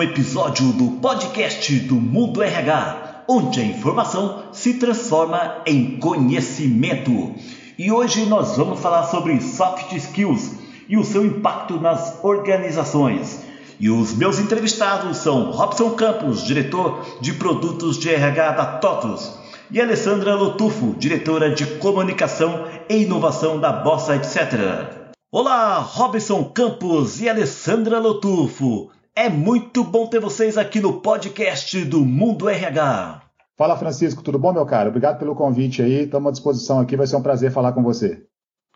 um episódio do podcast do Mundo RH, onde a informação se transforma em conhecimento. E hoje nós vamos falar sobre soft skills e o seu impacto nas organizações. E os meus entrevistados são Robson Campos, diretor de produtos de RH da TOTUS, e Alessandra Lotufo, diretora de comunicação e inovação da Bossa Etc. Olá, Robson Campos e Alessandra Lotufo. É muito bom ter vocês aqui no podcast do Mundo RH. Fala, Francisco, tudo bom, meu caro? Obrigado pelo convite aí. Estamos à disposição aqui, vai ser um prazer falar com você.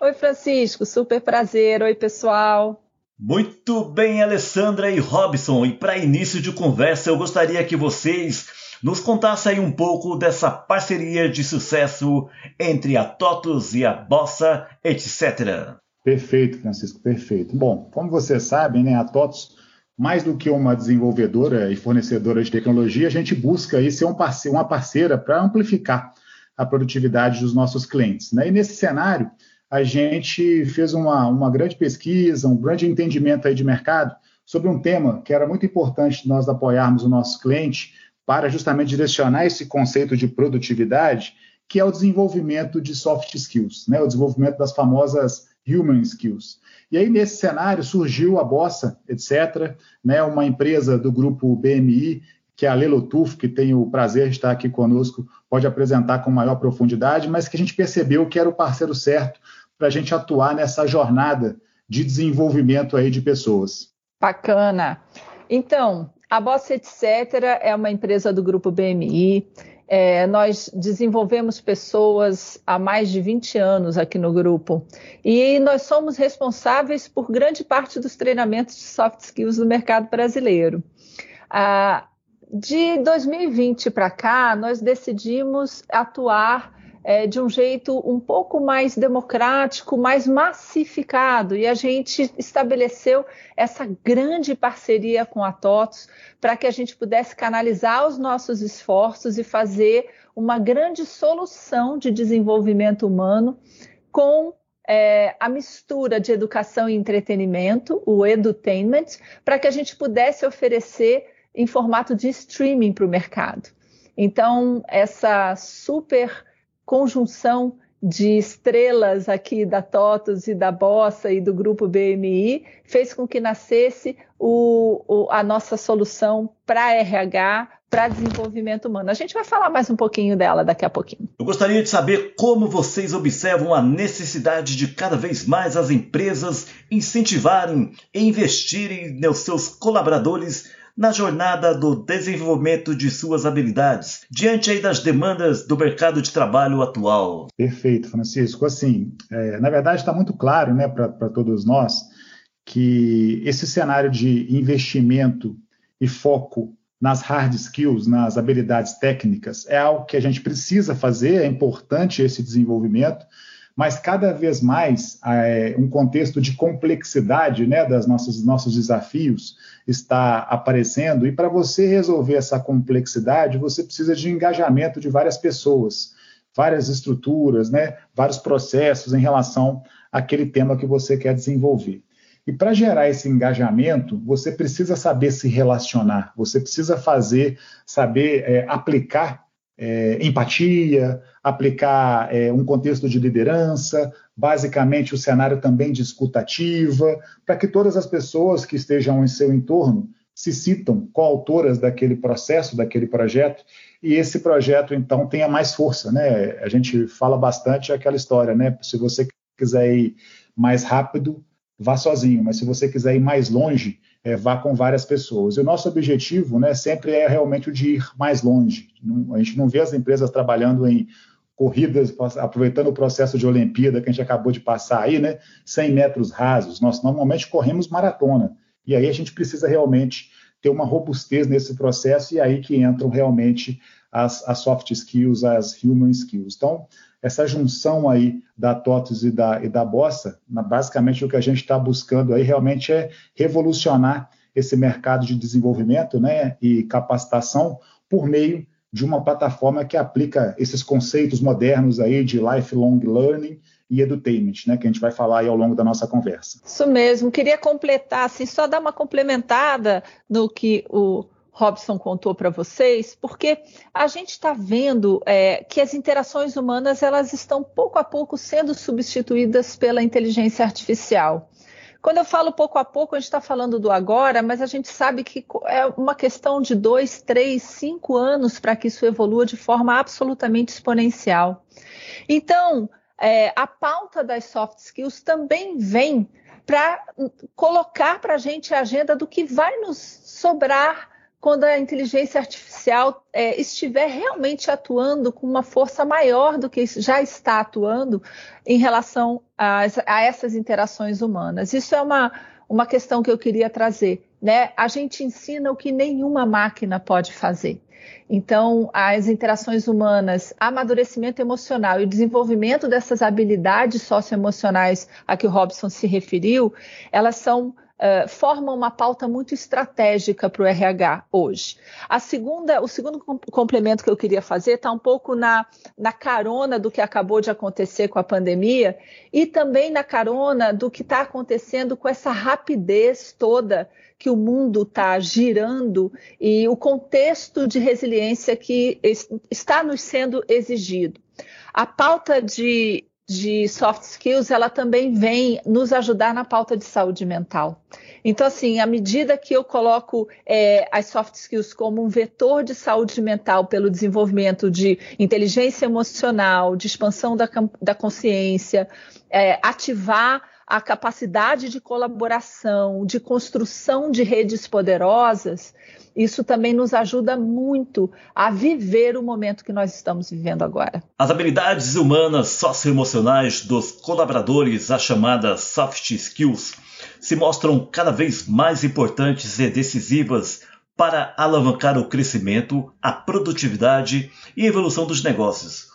Oi, Francisco, super prazer. Oi, pessoal. Muito bem, Alessandra e Robson. E para início de conversa, eu gostaria que vocês nos contassem um pouco dessa parceria de sucesso entre a TOTUS e a Bossa, etc. Perfeito, Francisco, perfeito. Bom, como vocês sabem, né, a TOTS, mais do que uma desenvolvedora e fornecedora de tecnologia, a gente busca aí ser um parceiro, uma parceira para amplificar a produtividade dos nossos clientes. Né? E nesse cenário, a gente fez uma, uma grande pesquisa, um grande entendimento aí de mercado sobre um tema que era muito importante nós apoiarmos o nosso cliente para justamente direcionar esse conceito de produtividade, que é o desenvolvimento de soft skills, né? o desenvolvimento das famosas Human Skills. E aí, nesse cenário, surgiu a Bossa, etc., né, uma empresa do grupo BMI, que é a Lelotuf, que tem o prazer de estar aqui conosco, pode apresentar com maior profundidade, mas que a gente percebeu que era o parceiro certo para a gente atuar nessa jornada de desenvolvimento aí de pessoas. Bacana. Então, a Bossa Etc. é uma empresa do grupo BMI, é, nós desenvolvemos pessoas há mais de 20 anos aqui no grupo e nós somos responsáveis por grande parte dos treinamentos de soft skills no mercado brasileiro. Ah, de 2020 para cá, nós decidimos atuar é, de um jeito um pouco mais democrático, mais massificado, e a gente estabeleceu essa grande parceria com a TOTOS para que a gente pudesse canalizar os nossos esforços e fazer uma grande solução de desenvolvimento humano com é, a mistura de educação e entretenimento, o edutainment, para que a gente pudesse oferecer em formato de streaming para o mercado. Então, essa super conjunção de estrelas aqui da TOTOS e da Bossa e do grupo BMI fez com que nascesse o, o, a nossa solução para RH, para desenvolvimento humano. A gente vai falar mais um pouquinho dela daqui a pouquinho. Eu gostaria de saber como vocês observam a necessidade de cada vez mais as empresas incentivarem e investirem nos seus colaboradores na jornada do desenvolvimento de suas habilidades, diante aí das demandas do mercado de trabalho atual? Perfeito, Francisco. Assim, é, na verdade está muito claro né, para todos nós que esse cenário de investimento e foco nas hard skills, nas habilidades técnicas, é algo que a gente precisa fazer, é importante esse desenvolvimento, mas cada vez mais é, um contexto de complexidade né, das nossas nossos desafios está aparecendo, e para você resolver essa complexidade, você precisa de engajamento de várias pessoas, várias estruturas, né, vários processos em relação àquele tema que você quer desenvolver. E para gerar esse engajamento, você precisa saber se relacionar, você precisa fazer, saber é, aplicar é, empatia, aplicar é, um contexto de liderança, basicamente o cenário também de escutativa, para que todas as pessoas que estejam em seu entorno se citam coautoras daquele processo, daquele projeto, e esse projeto então tenha mais força, né? A gente fala bastante aquela história, né? Se você quiser ir mais rápido, vá sozinho, mas se você quiser ir mais longe, é, vá com várias pessoas. E o nosso objetivo né, sempre é realmente o de ir mais longe. Não, a gente não vê as empresas trabalhando em corridas, aproveitando o processo de Olimpíada que a gente acabou de passar aí, né, 100 metros rasos. Nós normalmente corremos maratona. E aí a gente precisa realmente ter uma robustez nesse processo e aí que entram realmente as, as soft skills, as human skills. Então, essa junção aí da TOTUS e da, e da Bossa, basicamente o que a gente está buscando aí realmente é revolucionar esse mercado de desenvolvimento né, e capacitação por meio de uma plataforma que aplica esses conceitos modernos aí de lifelong learning e edutainment, né, que a gente vai falar aí ao longo da nossa conversa. Isso mesmo. Queria completar, assim, só dar uma complementada no que o Robson contou para vocês, porque a gente está vendo é, que as interações humanas elas estão pouco a pouco sendo substituídas pela inteligência artificial. Quando eu falo pouco a pouco, a gente está falando do agora, mas a gente sabe que é uma questão de dois, três, cinco anos para que isso evolua de forma absolutamente exponencial. Então, é, a pauta das soft skills também vem para colocar para a gente a agenda do que vai nos sobrar quando a inteligência artificial é, estiver realmente atuando com uma força maior do que já está atuando em relação a, a essas interações humanas. Isso é uma, uma questão que eu queria trazer. Né? A gente ensina o que nenhuma máquina pode fazer. Então, as interações humanas, amadurecimento emocional e desenvolvimento dessas habilidades socioemocionais a que o Robson se referiu, elas são formam uma pauta muito estratégica para o RH hoje. A segunda, o segundo complemento que eu queria fazer está um pouco na, na carona do que acabou de acontecer com a pandemia e também na carona do que está acontecendo com essa rapidez toda que o mundo está girando e o contexto de resiliência que está nos sendo exigido. A pauta de de soft skills, ela também vem nos ajudar na pauta de saúde mental. Então, assim, à medida que eu coloco é, as soft skills como um vetor de saúde mental pelo desenvolvimento de inteligência emocional, de expansão da, da consciência, é, ativar a capacidade de colaboração, de construção de redes poderosas, isso também nos ajuda muito a viver o momento que nós estamos vivendo agora. As habilidades humanas socioemocionais dos colaboradores, as chamadas soft skills, se mostram cada vez mais importantes e decisivas para alavancar o crescimento, a produtividade e a evolução dos negócios.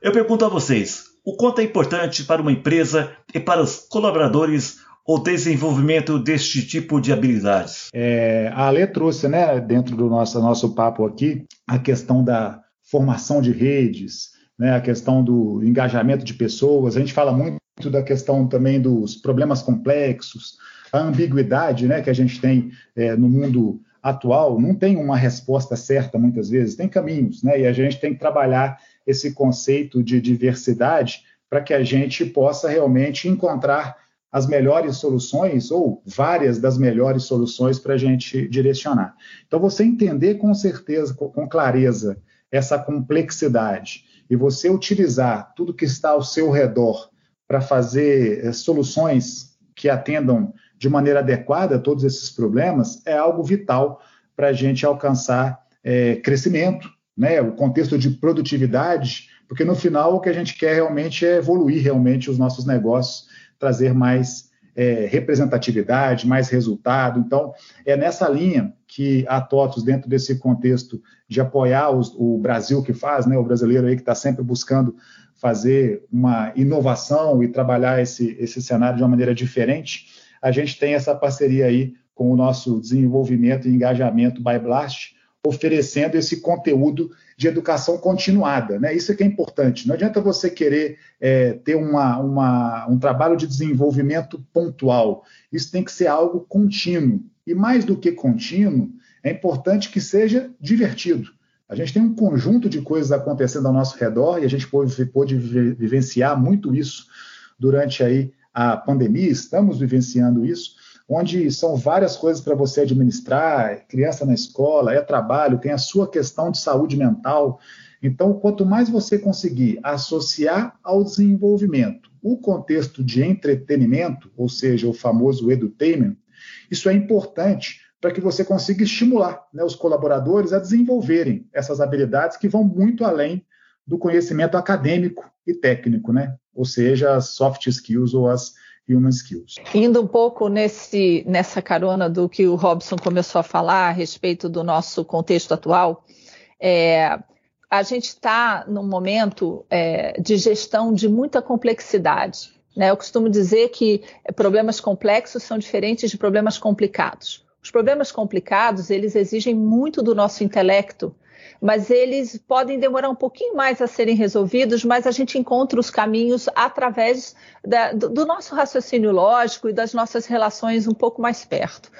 Eu pergunto a vocês, o quanto é importante para uma empresa e para os colaboradores o desenvolvimento deste tipo de habilidades? É, a Ale trouxe, né, dentro do nosso, nosso papo aqui, a questão da formação de redes, né, a questão do engajamento de pessoas. A gente fala muito da questão também dos problemas complexos, a ambiguidade né, que a gente tem é, no mundo atual. Não tem uma resposta certa muitas vezes, tem caminhos, né, e a gente tem que trabalhar esse conceito de diversidade para que a gente possa realmente encontrar as melhores soluções ou várias das melhores soluções para a gente direcionar. Então, você entender com certeza, com clareza, essa complexidade e você utilizar tudo que está ao seu redor para fazer é, soluções que atendam de maneira adequada todos esses problemas é algo vital para a gente alcançar é, crescimento, né? o contexto de produtividade, porque no final o que a gente quer realmente é evoluir realmente os nossos negócios trazer mais é, representatividade, mais resultado. Então, é nessa linha que a TOTOS, dentro desse contexto de apoiar os, o Brasil que faz, né, o brasileiro aí que está sempre buscando fazer uma inovação e trabalhar esse, esse cenário de uma maneira diferente, a gente tem essa parceria aí com o nosso desenvolvimento e engajamento by Blast, oferecendo esse conteúdo de educação continuada. Né? Isso é que é importante. Não adianta você querer é, ter uma, uma, um trabalho de desenvolvimento pontual. Isso tem que ser algo contínuo. E mais do que contínuo, é importante que seja divertido. A gente tem um conjunto de coisas acontecendo ao nosso redor e a gente pôde, pôde vivenciar muito isso durante aí a pandemia, estamos vivenciando isso onde são várias coisas para você administrar, é criança na escola, é trabalho, tem a sua questão de saúde mental. Então, quanto mais você conseguir associar ao desenvolvimento o contexto de entretenimento, ou seja, o famoso edutainment, isso é importante para que você consiga estimular né, os colaboradores a desenvolverem essas habilidades que vão muito além do conhecimento acadêmico e técnico, né? ou seja, as soft skills ou as human skills. Indo um pouco nesse, nessa carona do que o Robson começou a falar a respeito do nosso contexto atual, é, a gente está num momento é, de gestão de muita complexidade. Né? Eu costumo dizer que problemas complexos são diferentes de problemas complicados. Os problemas complicados, eles exigem muito do nosso intelecto mas eles podem demorar um pouquinho mais a serem resolvidos, mas a gente encontra os caminhos através da, do, nosso raciocínio lógico e das nossas relações um pouco mais perto.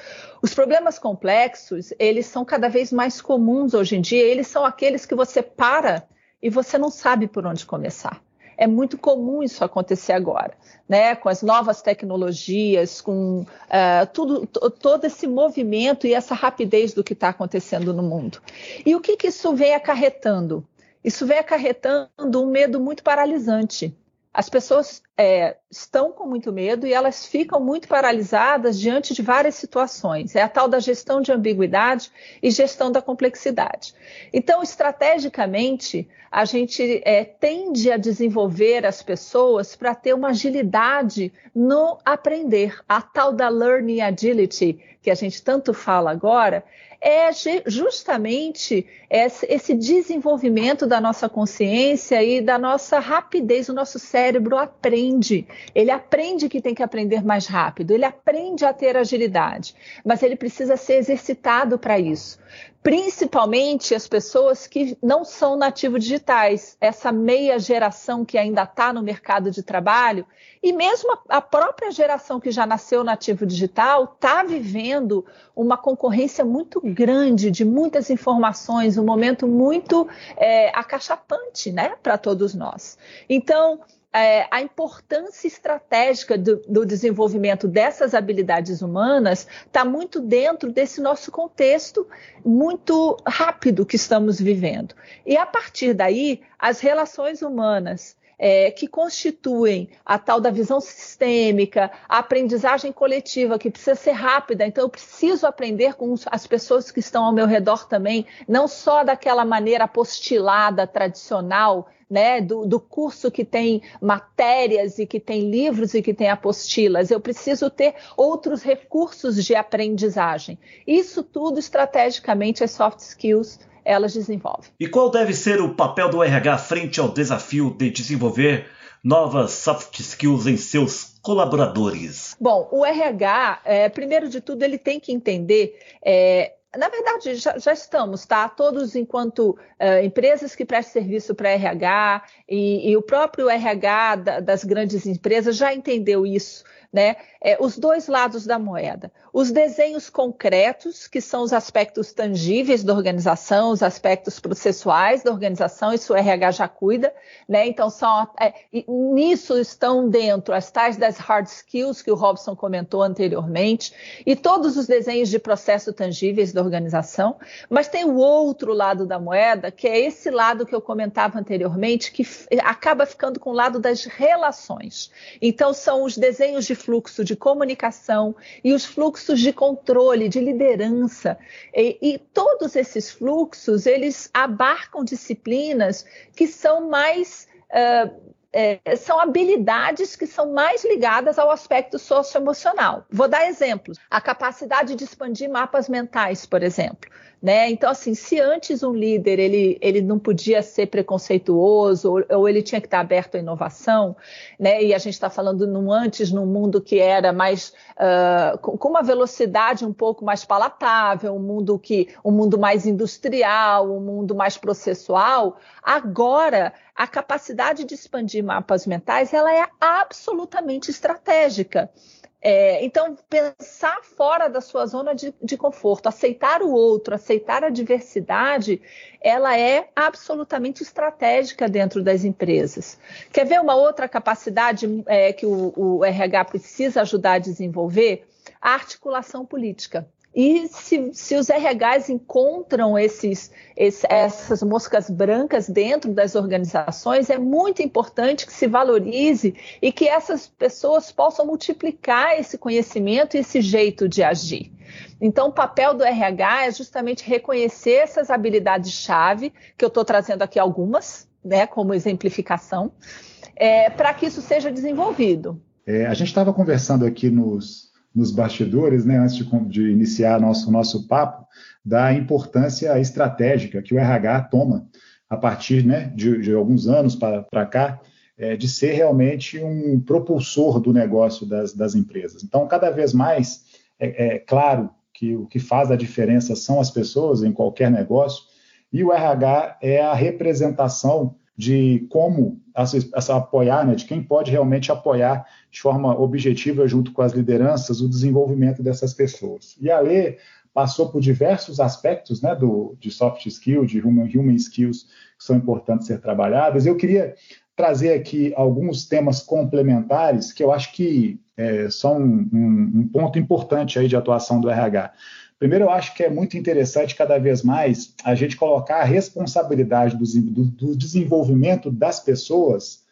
Os problemas complexos, eles são cada vez mais comuns hoje em dia, eles são aqueles que você para e você não sabe por onde começar. É muito comum isso acontecer agora, né? Com as novas tecnologias, com uh, tudo, todo esse movimento e essa rapidez do que está acontecendo no mundo. E o que, que isso vem acarretando? Isso vem acarretando um medo muito paralisante. As pessoas é, estão com muito medo e elas ficam muito paralisadas diante de várias situações. É a tal da gestão de ambiguidade e gestão da complexidade. Então, estrategicamente, a gente é, tende a desenvolver as pessoas para ter uma agilidade no aprender. A tal da learning agility, que a gente tanto fala agora, é justamente esse desenvolvimento da nossa consciência e da nossa rapidez. O nosso cérebro aprende, ele aprende que tem que aprender mais rápido, ele aprende a ter agilidade, mas ele precisa ser exercitado para isso. Principalmente as pessoas que não são nativos digitais, essa meia geração que ainda está no mercado de trabalho, e mesmo a própria geração que já nasceu nativo digital está vivendo uma concorrência muito grande de muitas informações, um momento muito é, acachapante né, para todos nós. Então, é, a importância estratégica do, do, desenvolvimento dessas habilidades humanas está muito dentro desse nosso contexto muito rápido que estamos vivendo. E a partir daí, as relações humanas é, que constituem a tal da visão sistêmica, a aprendizagem coletiva, que precisa ser rápida. Então, eu preciso aprender com as pessoas que estão ao meu redor também, não só daquela maneira apostilada, tradicional, né, do, do, curso que tem matérias e que tem livros e que tem apostilas. Eu preciso ter outros recursos de aprendizagem. Isso tudo estrategicamente é soft skills elas desenvolvem. E qual deve ser o papel do RH frente ao desafio de desenvolver novas soft skills em seus colaboradores? Bom, o RH, é, primeiro de tudo, ele tem que entender é, na verdade, já, já, estamos, tá? Todos enquanto uh, empresas que prestam serviço para RH e, e, o próprio RH da, das grandes empresas já entendeu isso né? É, os dois lados da moeda. Os desenhos concretos, que são os aspectos tangíveis da organização, os aspectos processuais da organização, isso o RH já cuida, né? Então, são, é, nisso estão dentro as tais das hard skills que o Robson comentou anteriormente, e todos os desenhos de processo tangíveis da organização, mas tem o outro lado da moeda, que é esse lado que eu comentava anteriormente, que acaba ficando com o lado das relações. Então, são os desenhos de fluxo de comunicação e os fluxos de controle, de liderança. E, e todos esses fluxos, eles abarcam disciplinas que são mais uh, é, são habilidades que são mais ligadas ao aspecto socioemocional. Vou dar exemplos. A capacidade de expandir mapas mentais, por exemplo. Né? Então, assim, se antes um líder ele, ele não podia ser preconceituoso ou, ou ele tinha que estar aberto à inovação, né? e a gente está falando num antes num mundo que era mais uh, com, com, uma velocidade um pouco mais palatável, um mundo que um mundo mais industrial, um mundo mais processual, agora a capacidade de expandir mapas mentais ela é absolutamente estratégica. É, então, pensar fora da sua zona de, de, conforto, aceitar o outro, aceitar a diversidade, ela é absolutamente estratégica dentro das empresas. Quer ver uma outra capacidade é, que o, o RH precisa ajudar a desenvolver? A articulação política. E se, se os RHs encontram esses, esse, essas moscas brancas dentro das organizações, é muito importante que se valorize e que essas pessoas possam multiplicar esse conhecimento e esse jeito de agir. Então, o papel do RH é justamente reconhecer essas habilidades-chave, que eu estou trazendo aqui algumas, né, como exemplificação, é, para que isso seja desenvolvido. É, a gente estava conversando aqui nos, nos bastidores, né, antes de, de iniciar nosso nosso papo, da importância estratégica que o RH toma a partir né, de, de alguns anos para cá, é, de ser realmente um propulsor do negócio das, das empresas. Então, cada vez mais é, é claro que o que faz a diferença são as pessoas em qualquer negócio, e o RH é a representação de como apoiar, né, de quem pode realmente apoiar de forma objetiva junto com as lideranças o desenvolvimento dessas pessoas. E a lei passou por diversos aspectos né, do, de soft skills, de human, human skills que são importantes ser trabalhadas. Eu queria trazer aqui alguns temas complementares que eu acho que é, são um, um, ponto importante aí de atuação do RH. Primeiro, eu acho que é muito interessante cada vez mais a gente colocar a responsabilidade do, do, do desenvolvimento das pessoas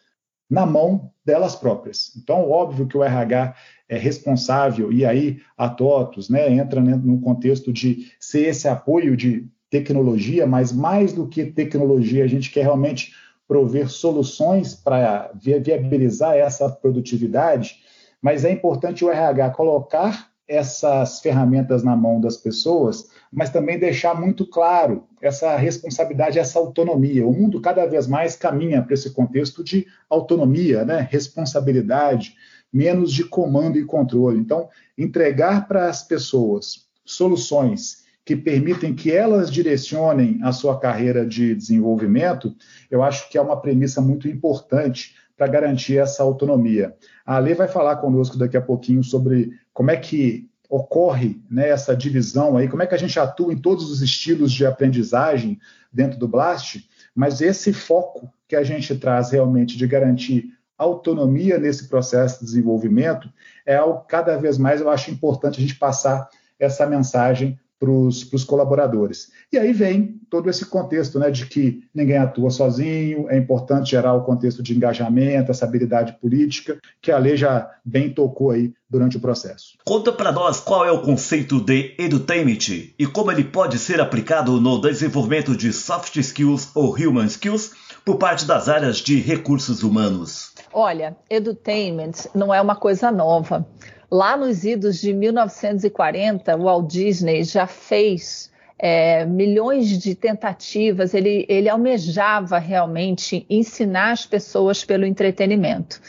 na mão delas próprias. Então, óbvio que o RH é responsável, e aí a TOTUS né, entra no contexto de ser esse apoio de tecnologia, mas mais do que tecnologia, a gente quer realmente prover soluções para viabilizar essa produtividade, mas é importante o RH colocar essas ferramentas na mão das pessoas, mas também deixar muito claro essa responsabilidade, essa autonomia. O mundo cada vez mais caminha para esse contexto de autonomia, né? responsabilidade, menos de comando e controle. Então, entregar para as pessoas soluções que permitem que elas direcionem a sua carreira de desenvolvimento, eu acho que é uma premissa muito importante para garantir essa autonomia. A Lê vai falar conosco daqui a pouquinho sobre como é que ocorre né, essa divisão aí, como é que a gente atua em todos os estilos de aprendizagem dentro do Blast, mas esse foco que a gente traz realmente de garantir autonomia nesse processo de desenvolvimento é algo cada vez mais eu acho importante a gente passar essa mensagem para os colaboradores. E aí vem todo esse contexto né, de que ninguém atua sozinho, é importante gerar o contexto de engajamento, essa habilidade política, que a lei já bem tocou aí durante o processo. Conta para nós qual é o conceito de edutainment e como ele pode ser aplicado no desenvolvimento de soft skills ou human skills por parte das áreas de recursos humanos. Olha, edutainment não é uma coisa nova. Lá nos idos de 1940, o Walt Disney já fez é, milhões de tentativas, ele, ele almejava realmente ensinar as pessoas pelo entretenimento.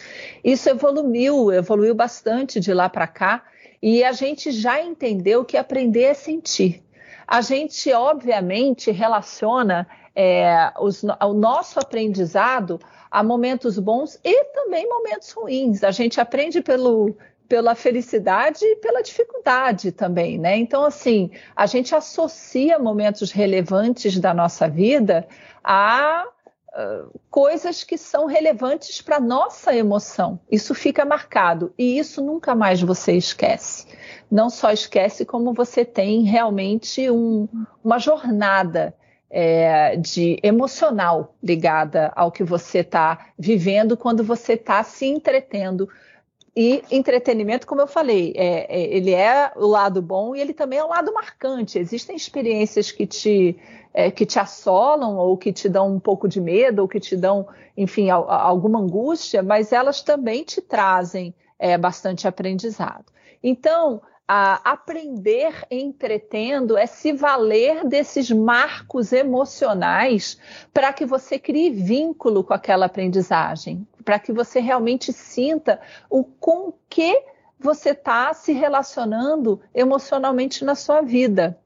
Isso evoluiu, evoluiu bastante de lá para cá, e a gente já entendeu que aprender é sentir. A gente, obviamente, relaciona é, os, o nosso aprendizado a momentos bons e também momentos ruins. A gente aprende pelo, pela felicidade e pela dificuldade também, né? Então, assim, a gente associa momentos relevantes da nossa vida a uh, coisas que são relevantes para nossa emoção. Isso fica marcado e isso nunca mais você esquece. Não só esquece, como você tem realmente um, uma jornada é, de emocional ligada ao que você está vivendo quando você está se entretendo e entretenimento, como eu falei, é, é, ele é o lado bom e ele também é o lado marcante. Existem experiências que te, é, que te assolam ou que te dão um pouco de medo ou que te dão, enfim, a, a, alguma angústia, mas elas também te trazem é, bastante aprendizado. Então, a aprender entretendo é se valer desses marcos emocionais para que você crie vínculo com aquela aprendizagem, para que você realmente sinta o com que você está se relacionando emocionalmente na sua vida.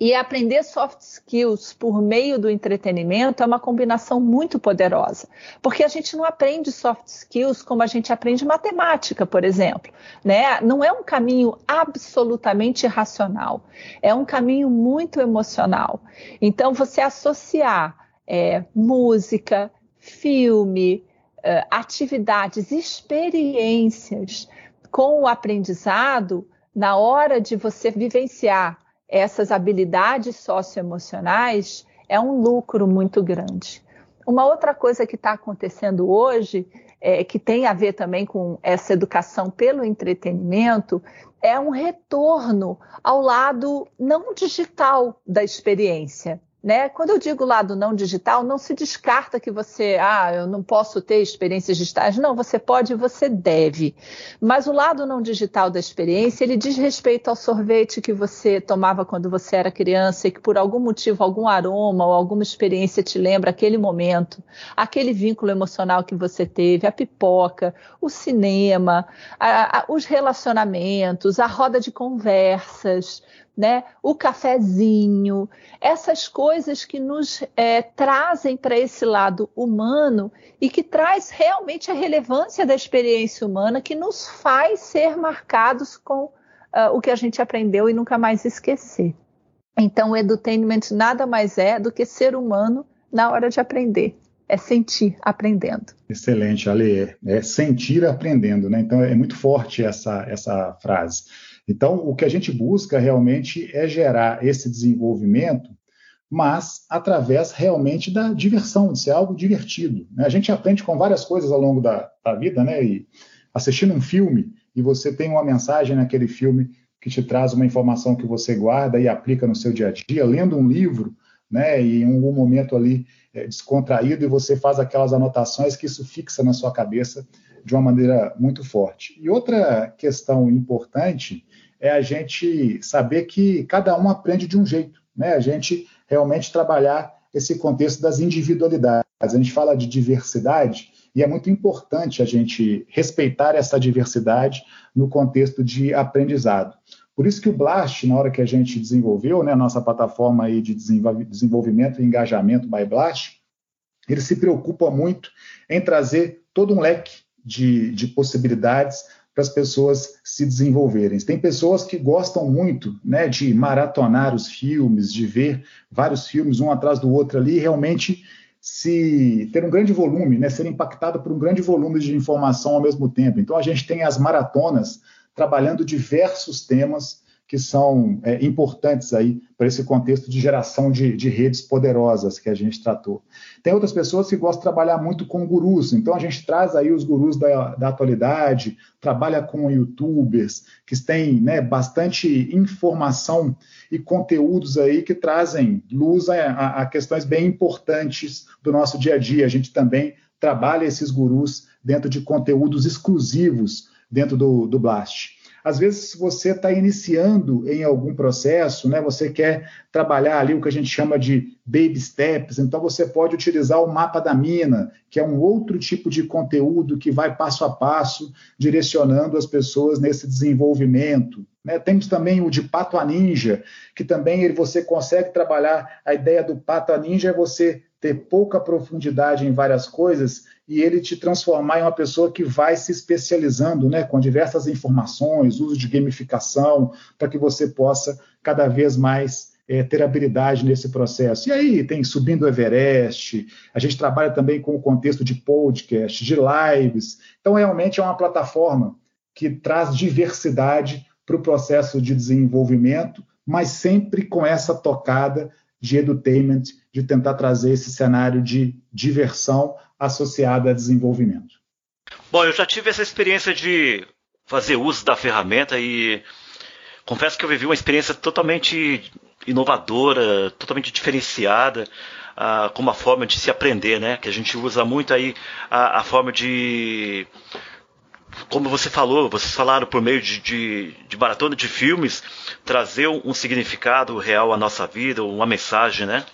E aprender soft skills por meio do entretenimento é uma combinação muito poderosa, porque a gente não aprende soft skills como a gente aprende matemática, por exemplo. Né? Não é um caminho absolutamente racional, é um caminho muito emocional. Então, você associar é, música, filme, é, atividades, experiências com o aprendizado, na hora de você vivenciar essas habilidades socioemocionais é um lucro muito grande. Uma outra coisa que está acontecendo hoje, é, que tem a ver também com essa educação pelo entretenimento, é um retorno ao lado não digital da experiência. Né? Quando eu digo lado não digital, não se descarta que você, ah, eu não posso ter experiências digitais. Não, você pode e você deve. Mas o lado não digital da experiência, ele diz respeito ao sorvete que você tomava quando você era criança e que por algum motivo, algum aroma ou alguma experiência te lembra aquele momento, aquele vínculo emocional que você teve, a pipoca, o cinema, a, a, os relacionamentos, a roda de conversas, né? O cafezinho, essas coisas que nos é, trazem para esse lado humano e que traz realmente a relevância da experiência humana, que nos faz ser marcados com uh, o que a gente aprendeu e nunca mais esquecer. Então, o edutainment nada mais é do que ser humano na hora de aprender. É sentir aprendendo. Excelente, Ale. É sentir aprendendo, né? Então é muito forte essa, essa frase. Então, o que a gente busca realmente é gerar esse desenvolvimento, mas através realmente da diversão, de ser algo divertido. Né? A gente aprende com várias coisas ao longo da, da vida, né? E assistindo um filme e você tem uma mensagem naquele filme que te traz uma informação que você guarda e aplica no seu dia a dia, lendo um livro, né, e em algum momento ali é, descontraído, e você faz aquelas anotações que isso fixa na sua cabeça de uma maneira muito forte. E outra questão importante é a gente saber que cada um aprende de um jeito, né? A gente realmente trabalhar esse contexto das individualidades. A gente fala de diversidade e é muito importante a gente respeitar essa diversidade no contexto de aprendizado. Por isso que o Blast, na hora que a gente desenvolveu, né, a nossa plataforma aí de desenvolvimento e engajamento by Blast, ele se preocupa muito em trazer todo um leque de, de possibilidades para as pessoas se desenvolverem. Tem pessoas que gostam muito né, de maratonar os filmes, de ver vários filmes um atrás do outro ali, realmente se ter um grande volume, né, ser impactado por um grande volume de informação ao mesmo tempo. Então a gente tem as maratonas trabalhando diversos temas que são é, importantes aí para esse contexto de geração de, de, redes poderosas que a gente tratou. Tem outras pessoas que gostam de trabalhar muito com gurus, então a gente traz aí os gurus da, da atualidade, trabalha com youtubers, que têm né, bastante informação e conteúdos aí que trazem luz a, a, a questões bem importantes do nosso dia a dia. A gente também trabalha esses gurus dentro de conteúdos exclusivos dentro do, do Blast. Às vezes, você está iniciando em algum processo, né, você quer trabalhar ali o que a gente chama de baby steps, então você pode utilizar o mapa da mina, que é um outro tipo de conteúdo que vai passo a passo direcionando as pessoas nesse desenvolvimento. Né? Temos também o de Pato a Ninja, que também você consegue trabalhar a ideia do Pato a Ninja é você ter pouca profundidade em várias coisas e ele te transformar em uma pessoa que vai se especializando, né, com diversas informações, uso de gamificação, para que você possa cada vez mais é, ter habilidade nesse processo. E aí tem Subindo o Everest, a gente trabalha também com o contexto de podcast, de lives. Então, realmente é uma plataforma que traz diversidade para o processo de desenvolvimento, mas sempre com essa tocada de edutainment, de tentar trazer esse cenário de diversão associada a desenvolvimento. Bom, eu já tive essa experiência de fazer uso da ferramenta e confesso que eu vivi uma experiência totalmente inovadora, totalmente diferenciada, uh, com uma forma de se aprender, né? Que a gente usa muito aí a, a forma de como você falou, vocês falaram por meio de, de, de maratona de filmes, trazer um, significado real à nossa vida, uma mensagem, né?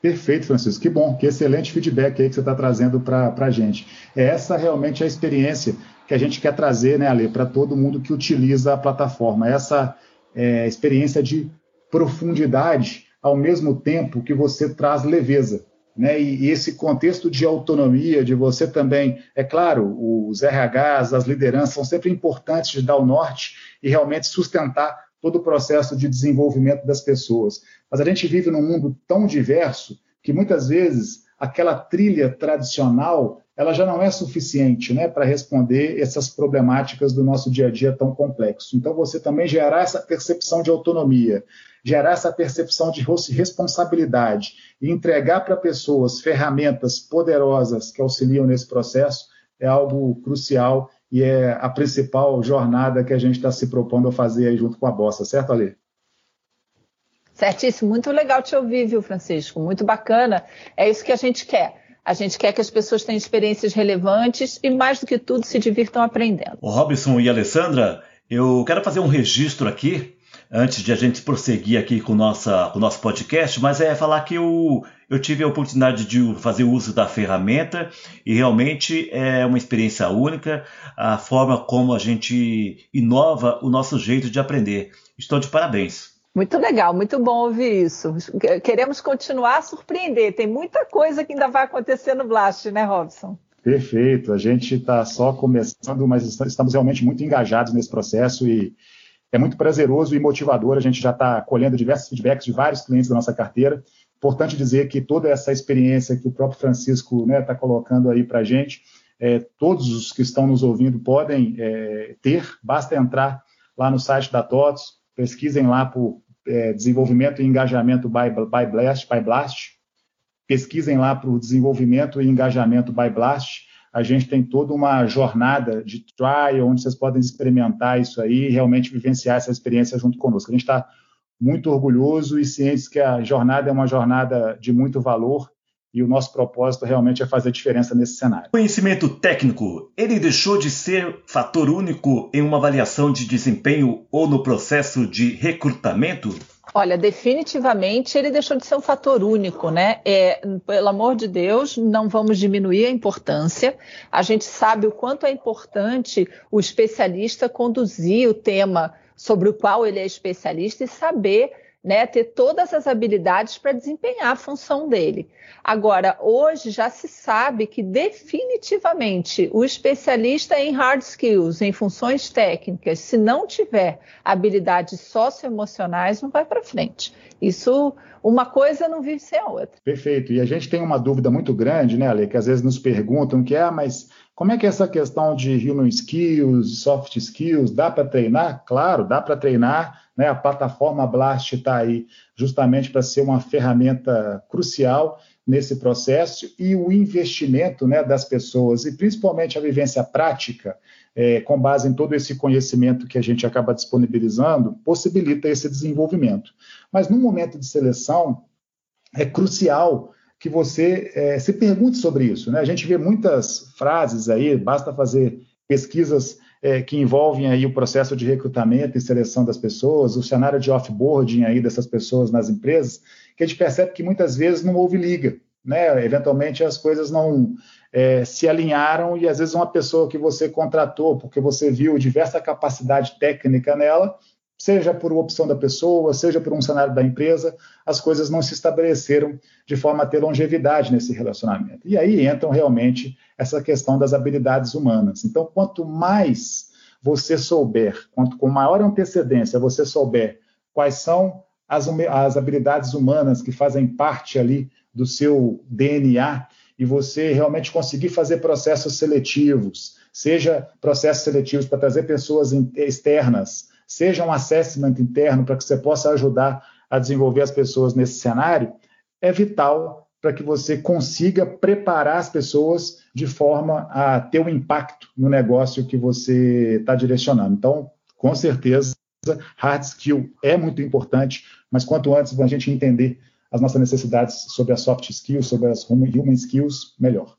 Perfeito, Francisco. Que bom, que excelente feedback aí que você está trazendo para a gente. É essa realmente a experiência que a gente quer trazer, né, Ale, para todo mundo que utiliza a plataforma. Essa é, experiência de profundidade, ao mesmo tempo que você traz leveza né? E, esse contexto de autonomia, de você também, é claro, os RHs, as lideranças são sempre importantes de dar o norte e realmente sustentar todo o processo de desenvolvimento das pessoas. Mas a gente vive num mundo tão diverso que muitas vezes aquela trilha tradicional ela já não é suficiente né, para responder essas problemáticas do nosso dia a dia tão complexo. Então, você também gerar essa percepção de autonomia, gerar essa percepção de responsabilidade e entregar para pessoas ferramentas poderosas que auxiliam nesse processo é algo crucial e é a principal jornada que a gente está se propondo a fazer aí junto com a Bossa, certo, Ale? Certíssimo, muito legal te ouvir, viu, Francisco? Muito bacana. É isso que a gente quer. A gente quer que as pessoas tenham experiências relevantes e, mais do que tudo, se divirtam aprendendo. O Robson e a Alessandra, eu quero fazer um registro aqui antes de a gente prosseguir aqui com, nossa, com o nosso podcast, mas é falar que eu, Eu tive a oportunidade de fazer uso da ferramenta e realmente é uma experiência única a forma como a gente inova o nosso jeito de aprender. Estou de parabéns. Muito legal, muito bom ouvir isso. Queremos continuar a surpreender. Tem muita coisa que ainda vai acontecer no Blast, né, Robson? Perfeito. A gente está só começando, mas estamos realmente muito engajados nesse processo e é muito prazeroso e motivador. A gente já está colhendo diversos feedbacks de vários clientes da nossa carteira. Importante dizer que toda essa experiência que o próprio Francisco está né, tá colocando aí para a gente, é, todos os que estão nos ouvindo podem é, ter, basta entrar lá no site da TOTS, pesquisem lá por é, desenvolvimento e engajamento by, by, Blast, by Blast, pesquisem lá para o desenvolvimento e engajamento by Blast, a gente tem toda uma jornada de trial, onde vocês podem experimentar isso aí e realmente vivenciar essa experiência junto conosco. A gente está muito orgulhoso e cientes que a jornada é uma jornada de muito valor e o nosso propósito realmente é fazer diferença nesse cenário. Conhecimento técnico, ele deixou de ser fator único em uma avaliação de desempenho ou no processo de recrutamento? Olha, definitivamente ele deixou de ser um fator único, né? É, pelo amor de Deus, não vamos diminuir a importância. A gente sabe o quanto é importante o especialista conduzir o tema sobre o qual ele é especialista e saber né, ter todas as habilidades para desempenhar a função dele. Agora, hoje já se sabe que definitivamente o especialista em hard skills, em funções técnicas, se não tiver habilidades socioemocionais, não vai para frente. Isso, uma coisa não vive sem a outra. Perfeito. E a gente tem uma dúvida muito grande, né, Ale, que às vezes nos perguntam que, ah, mas como é que é essa questão de human skills, soft skills, dá para treinar? Claro, dá para treinar né? A plataforma Blast está aí justamente para ser uma ferramenta crucial nesse processo e o investimento né, das pessoas e principalmente a vivência prática, é, com base em todo esse conhecimento que a gente acaba disponibilizando, possibilita esse desenvolvimento. Mas no momento de seleção, é crucial que você é, se pergunte sobre isso. Né? A gente vê muitas frases aí, basta fazer pesquisas é, que envolvem aí o processo de recrutamento e seleção das pessoas, o cenário de offboarding aí dessas pessoas nas empresas, que a gente percebe que muitas vezes não houve liga, né? Eventualmente as coisas não é, se alinharam e às vezes uma pessoa que você contratou porque você viu diversa capacidade técnica nela seja por opção da pessoa, seja por um cenário da empresa, as coisas não se estabeleceram de forma a ter longevidade nesse relacionamento. E aí entram realmente essa questão das habilidades humanas. Então, quanto mais você souber, quanto com maior antecedência você souber quais são as, as habilidades humanas que fazem parte ali do seu DNA e você realmente conseguir fazer processos seletivos, seja processos seletivos para trazer pessoas externas seja um assessment interno para que você possa ajudar a desenvolver as pessoas nesse cenário, é vital para que você consiga preparar as pessoas de forma a ter um impacto no negócio que você está direcionando. Então, com certeza, hard skill é muito importante, mas quanto antes a gente entender as nossas necessidades sobre as soft skills, sobre as human skills, melhor.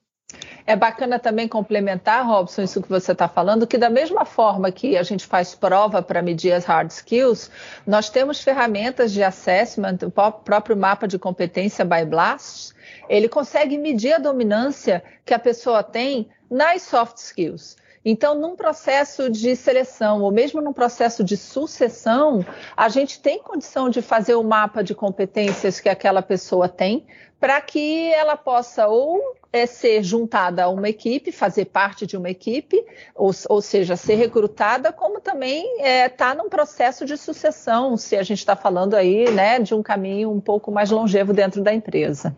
É bacana também complementar, Robson, isso que você está falando, que da mesma forma que a gente faz prova para medir as hard skills, nós temos ferramentas de assessment, o próprio mapa de competência by Blast, ele consegue medir a dominância que a pessoa tem nas soft skills. Então, num processo de seleção, ou mesmo num processo de sucessão, a gente tem condição de fazer o mapa de competências que aquela pessoa tem, para que ela possa ou é, ser juntada a uma equipe, fazer parte de uma equipe, ou, ou seja, ser recrutada, como também está é, tá num processo de sucessão, se a gente está falando aí né, de um caminho um pouco mais longevo dentro da empresa.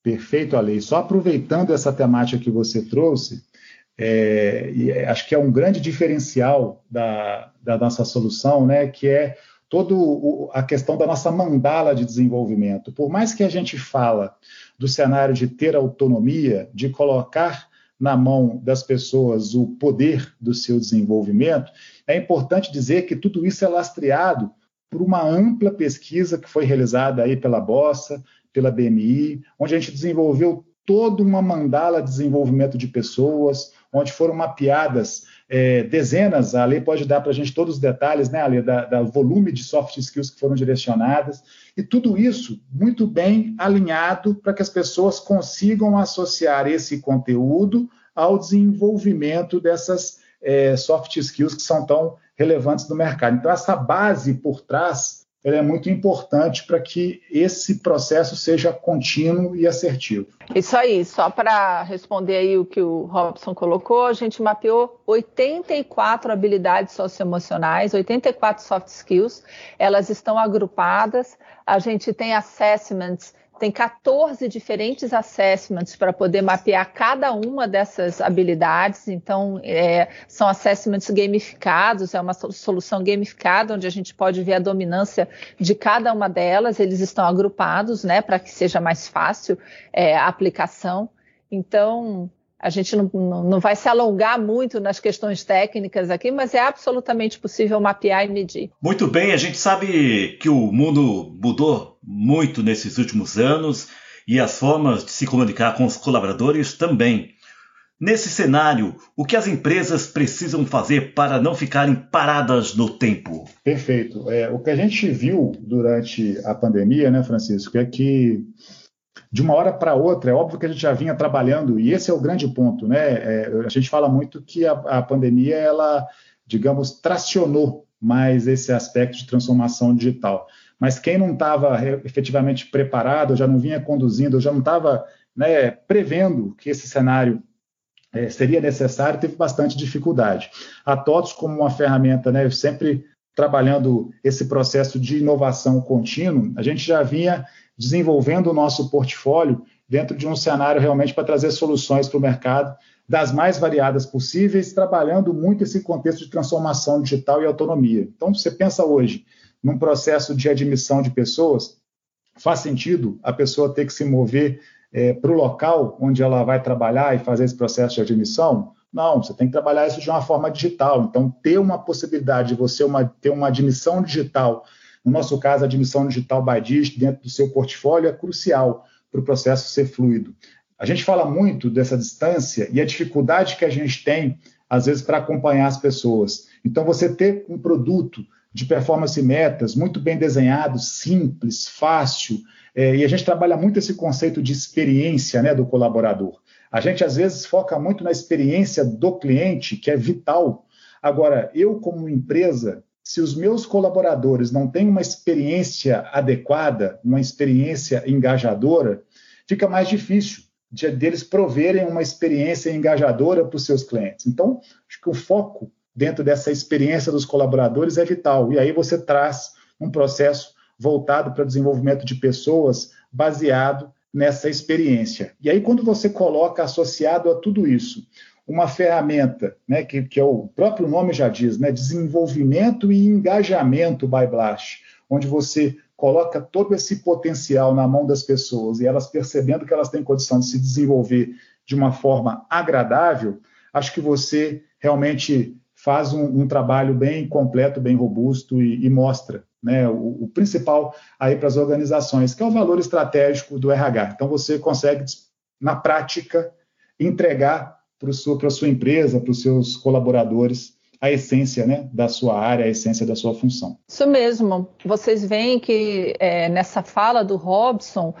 Perfeito, Ale. Só aproveitando essa temática que você trouxe, é, é, acho que é um grande diferencial da, da nossa solução, né, que é toda a questão da nossa mandala de desenvolvimento. Por mais que a gente fala do cenário de ter autonomia, de colocar na mão das pessoas o poder do seu desenvolvimento, é importante dizer que tudo isso é lastreado por uma ampla pesquisa que foi realizada aí pela Bossa, pela BMI, onde a gente desenvolveu toda uma mandala de desenvolvimento de pessoas, onde foram mapeadas é, dezenas, a lei pode dar para a gente todos os detalhes, né, Ale, da, da volume de soft skills que foram direcionadas, e tudo isso muito bem alinhado para que as pessoas consigam associar esse conteúdo ao desenvolvimento dessas é, soft skills que são tão relevantes no mercado. Então, essa base por trás é muito importante para que esse processo seja contínuo e assertivo. Isso aí, só para responder aí o que o Robson colocou, a gente mapeou 84 habilidades socioemocionais, 84 soft skills, elas estão agrupadas, a gente tem assessments tem 14 diferentes assessments para poder mapear cada uma dessas habilidades. Então, é, são assessments gamificados, é uma solução gamificada, onde a gente pode ver a dominância de cada uma delas. Eles estão agrupados, né, para que seja mais fácil é, a aplicação. Então, a gente não, não, vai se alongar muito nas questões técnicas aqui, mas é absolutamente possível mapear e medir. Muito bem, a gente sabe que o mundo mudou muito nesses últimos anos e as formas de se comunicar com os colaboradores também. Nesse cenário, o que as empresas precisam fazer para não ficarem paradas no tempo? Perfeito. É, o que a gente viu durante a pandemia, né, Francisco, é que de uma hora para outra, é óbvio que a gente já vinha trabalhando, e esse é o grande ponto, né? É, a gente fala muito que a, a pandemia, ela, digamos, tracionou mais esse aspecto de transformação digital. Mas quem não estava efetivamente preparado, já não vinha conduzindo, já não estava né, prevendo que esse cenário é, seria necessário, teve bastante dificuldade. A TOTOS, como uma ferramenta, né, sempre trabalhando esse processo de inovação contínuo, a gente já vinha desenvolvendo o nosso portfólio dentro de um cenário realmente para trazer soluções para o mercado das mais variadas possíveis, trabalhando muito esse contexto de transformação digital e autonomia. Então, você pensa hoje num processo de admissão de pessoas, faz sentido a pessoa ter que se mover é, para o local onde ela vai trabalhar e fazer esse processo de admissão? Não, você tem que trabalhar isso de uma forma digital. Então, ter uma possibilidade de você uma, ter uma admissão digital no nosso caso, a admissão digital Digit dentro do seu portfólio é crucial para o processo ser fluido. A gente fala muito dessa distância e a dificuldade que a gente tem, às vezes, para acompanhar as pessoas. Então, você ter um produto de performance e metas muito bem desenhado, simples, fácil, é, e a gente trabalha muito esse conceito de experiência né, do colaborador. A gente, às vezes, foca muito na experiência do cliente, que é vital. Agora, eu, como empresa, se os meus colaboradores não têm uma experiência adequada, uma experiência engajadora, fica mais difícil de, deles proverem uma experiência engajadora para os seus clientes. Então, acho que o foco dentro dessa experiência dos colaboradores é vital. E aí você traz um processo voltado para o desenvolvimento de pessoas baseado nessa experiência. E aí, quando você coloca associado a tudo isso uma ferramenta, né, que, que é o próprio nome já diz, né, desenvolvimento e engajamento by Blast, onde você coloca todo esse potencial na mão das pessoas e elas percebendo que elas têm condição de se desenvolver de uma forma agradável, acho que você realmente faz um, um trabalho bem completo, bem robusto e, e mostra né, o, o, principal aí para as organizações, que é o valor estratégico do RH. Então você consegue, na prática, entregar para sua, sua empresa, para os seus colaboradores, a essência né, da sua área, a essência da sua função. Isso mesmo. Vocês veem que é, nessa fala do Robson,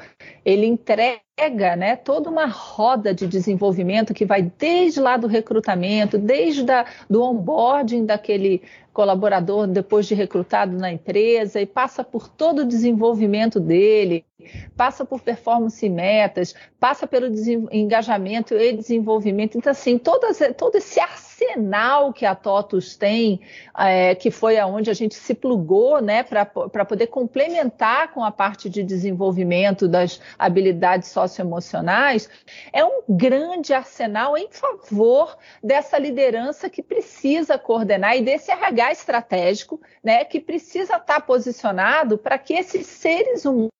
ele entrega né, toda uma roda de desenvolvimento que vai desde lá do recrutamento, desde da, do onboarding daquele colaborador depois de recrutado na empresa e passa por todo o desenvolvimento dele, passa por performance e metas, passa pelo engajamento e desenvolvimento. Então, assim, todo, todo esse arsenal que a TOTUS tem, é, que foi aonde a gente se plugou né, para poder complementar com a parte de desenvolvimento das habilidades socioemocionais, é um grande arsenal em favor dessa liderança que precisa coordenar e desse RH estratégico, né, que precisa estar posicionado para que esses seres humanos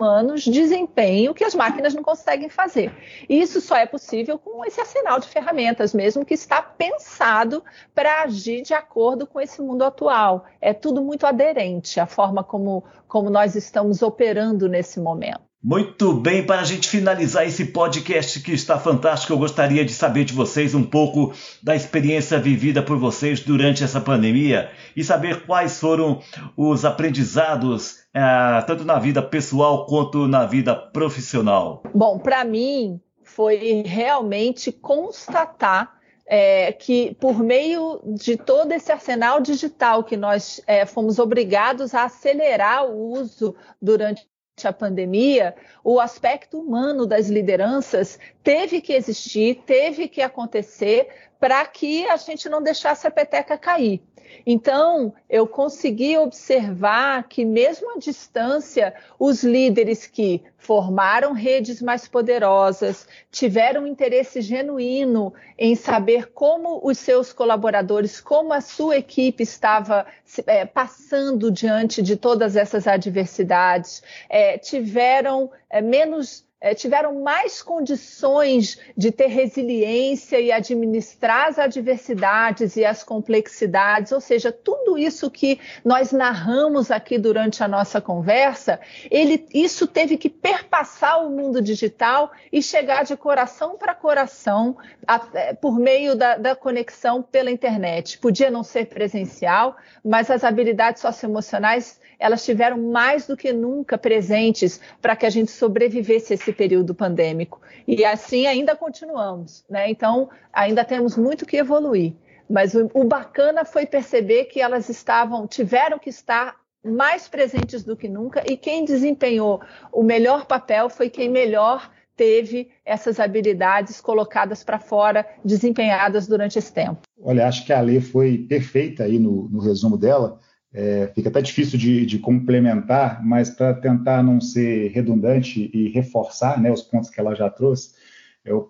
humanos desempenham que as máquinas não conseguem fazer. E isso só é possível com esse arsenal de ferramentas mesmo que está pensado para agir de acordo com esse mundo atual. É tudo muito aderente à forma como, como nós estamos operando nesse momento. Muito bem, para a gente finalizar esse podcast que está fantástico, eu gostaria de saber de vocês um pouco da experiência vivida por vocês durante essa pandemia e saber quais foram os aprendizados, eh, tanto na vida pessoal quanto na vida profissional. Bom, para mim foi realmente constatar é, que por meio de todo esse arsenal digital que nós é, fomos obrigados a acelerar o uso durante a pandemia, o aspecto humano das lideranças teve que existir, teve que acontecer para que a gente não deixasse a peteca cair. Então, eu consegui observar que, mesmo à distância, os líderes que formaram redes mais poderosas, tiveram interesse genuíno em saber como os seus colaboradores, como a sua equipe estava é, passando diante de todas essas adversidades, é, tiveram é, menos é, tiveram mais condições de ter resiliência e administrar as adversidades e as complexidades, ou seja, tudo isso que nós narramos aqui durante a nossa conversa, ele, isso teve que perpassar o mundo digital e chegar de coração para coração a, é, por meio da, da conexão pela internet. Podia não ser presencial, mas as habilidades socioemocionais elas estiveram mais do que nunca presentes para que a gente sobrevivesse a esse período pandêmico. E assim ainda continuamos, né? Então, ainda temos muito que evoluir. Mas o, o bacana foi perceber que elas estavam, tiveram que estar mais presentes do que nunca, e quem desempenhou o melhor papel foi quem melhor teve essas habilidades colocadas para fora, desempenhadas durante esse tempo. Olha, acho que a lei foi perfeita aí no, no resumo dela. É, fica até difícil de, de complementar, mas para tentar não ser redundante e reforçar né, os pontos que ela já trouxe,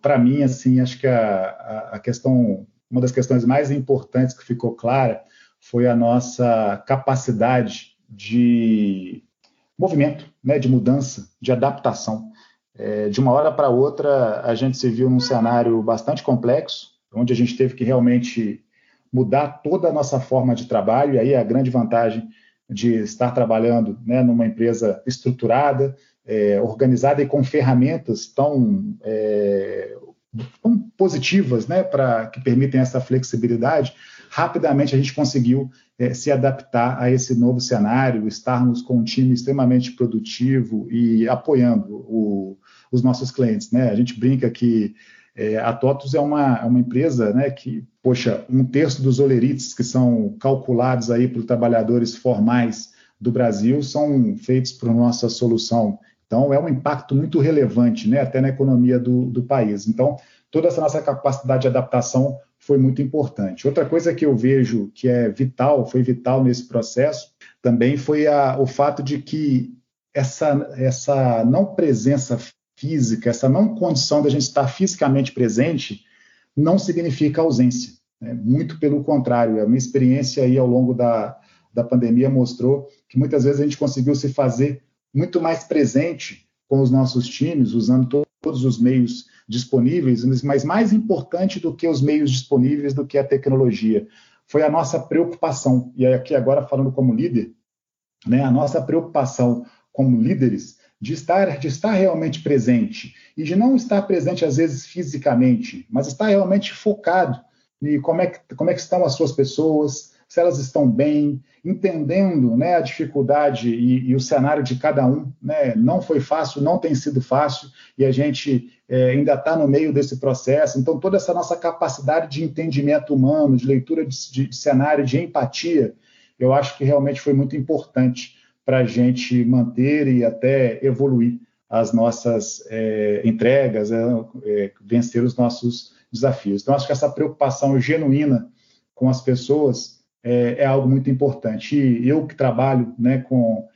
para mim, assim, acho que a, a, questão, uma das questões mais importantes que ficou clara foi a nossa capacidade de movimento, né, de mudança, de adaptação. É, de uma hora para outra, a gente se viu num cenário bastante complexo, onde a gente teve que realmente mudar toda a nossa forma de trabalho, e aí é a grande vantagem de estar trabalhando né, numa empresa estruturada, é, organizada e com ferramentas tão, é, tão positivas né, para que permitem essa flexibilidade, rapidamente a gente conseguiu é, se adaptar a esse novo cenário, estarmos com um time extremamente produtivo e apoiando o, os nossos clientes. Né? A gente brinca que é, a TOTUS é uma, é uma empresa né, que, poxa, um terço dos olerites que são calculados aí por trabalhadores formais do Brasil são feitos por nossa solução. Então, é um impacto muito relevante, né, até na economia do, do país. Então, toda essa nossa capacidade de adaptação foi muito importante. Outra coisa que eu vejo que é vital, foi vital nesse processo, também foi a, o fato de que essa, essa não presença física, essa não condição da gente estar fisicamente presente, não significa ausência. Né? Muito pelo contrário, a minha experiência aí ao longo da, da pandemia mostrou que muitas vezes a gente conseguiu se fazer muito mais presente com os nossos times, usando to todos os meios disponíveis, mas mais importante do que os meios disponíveis, do que a tecnologia, foi a nossa preocupação. E aqui agora falando como líder, né, a nossa preocupação como líderes de estar, de estar realmente presente e de não estar presente às vezes fisicamente, mas estar realmente focado em como é que, como é que estão as suas pessoas, se elas estão bem, entendendo né, a dificuldade e, e, o cenário de cada um. Né? Não foi fácil, não tem sido fácil, e a gente é, ainda está no meio desse processo. Então, toda essa nossa capacidade de entendimento humano, de leitura de, de, de cenário, de empatia, eu acho que realmente foi muito importante para a gente manter e até evoluir as nossas é, entregas, é, é, vencer os nossos desafios. Então, acho que essa preocupação genuína com as pessoas é, é algo muito importante. E eu que trabalho né, com,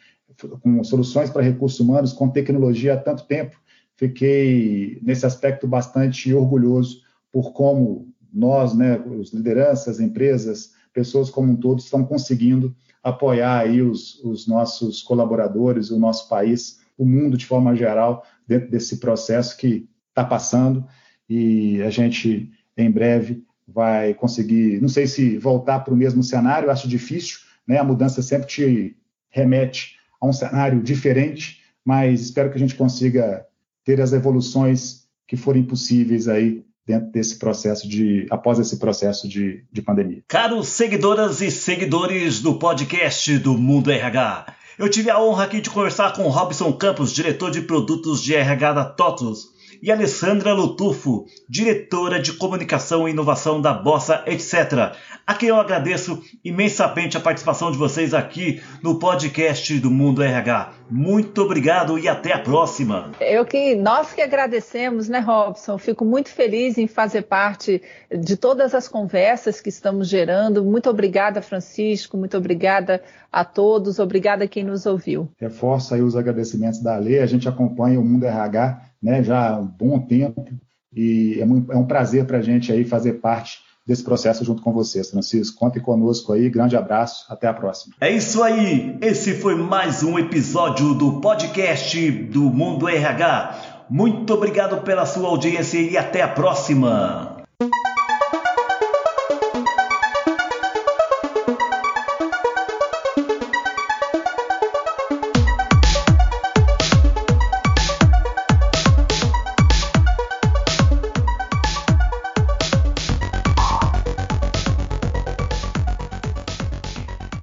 com soluções para recursos humanos, com tecnologia há tanto tempo, fiquei nesse aspecto bastante orgulhoso por como nós, né, os lideranças, empresas, pessoas como um todo, estão conseguindo apoiar aí os, os nossos colaboradores, o nosso país, o mundo de forma geral, dentro desse processo que está passando e a gente, em breve, vai conseguir, não sei se voltar para o mesmo cenário, acho difícil, né? A mudança sempre te remete a um cenário diferente, mas espero que a gente consiga ter as evoluções que forem possíveis aí dentro desse processo de após esse processo de, de pandemia. Caros seguidoras e seguidores do podcast do Mundo RH, eu tive a honra aqui de conversar com Robson Campos, diretor de produtos de RH da TOTUS, e Alessandra Lutufo, diretora de comunicação e inovação da Bossa Etc., a quem eu agradeço imensamente a participação de vocês aqui no podcast do Mundo RH. Muito obrigado e até a próxima. Eu que nós que agradecemos, né, Robson? Fico muito feliz em fazer parte de todas as conversas que estamos gerando. Muito obrigada, Francisco. Muito obrigada a todos. Obrigada a quem nos ouviu. Reforço aí os agradecimentos da lei. A gente acompanha o Mundo RH, né, já há um bom tempo e é, é um prazer para a gente aí fazer parte desse processo junto com vocês, Francisco. Contem conosco aí. Grande abraço. Até a próxima. É isso aí. Esse foi mais um episódio do podcast do Mundo RH. Muito obrigado pela sua audiência e até a próxima.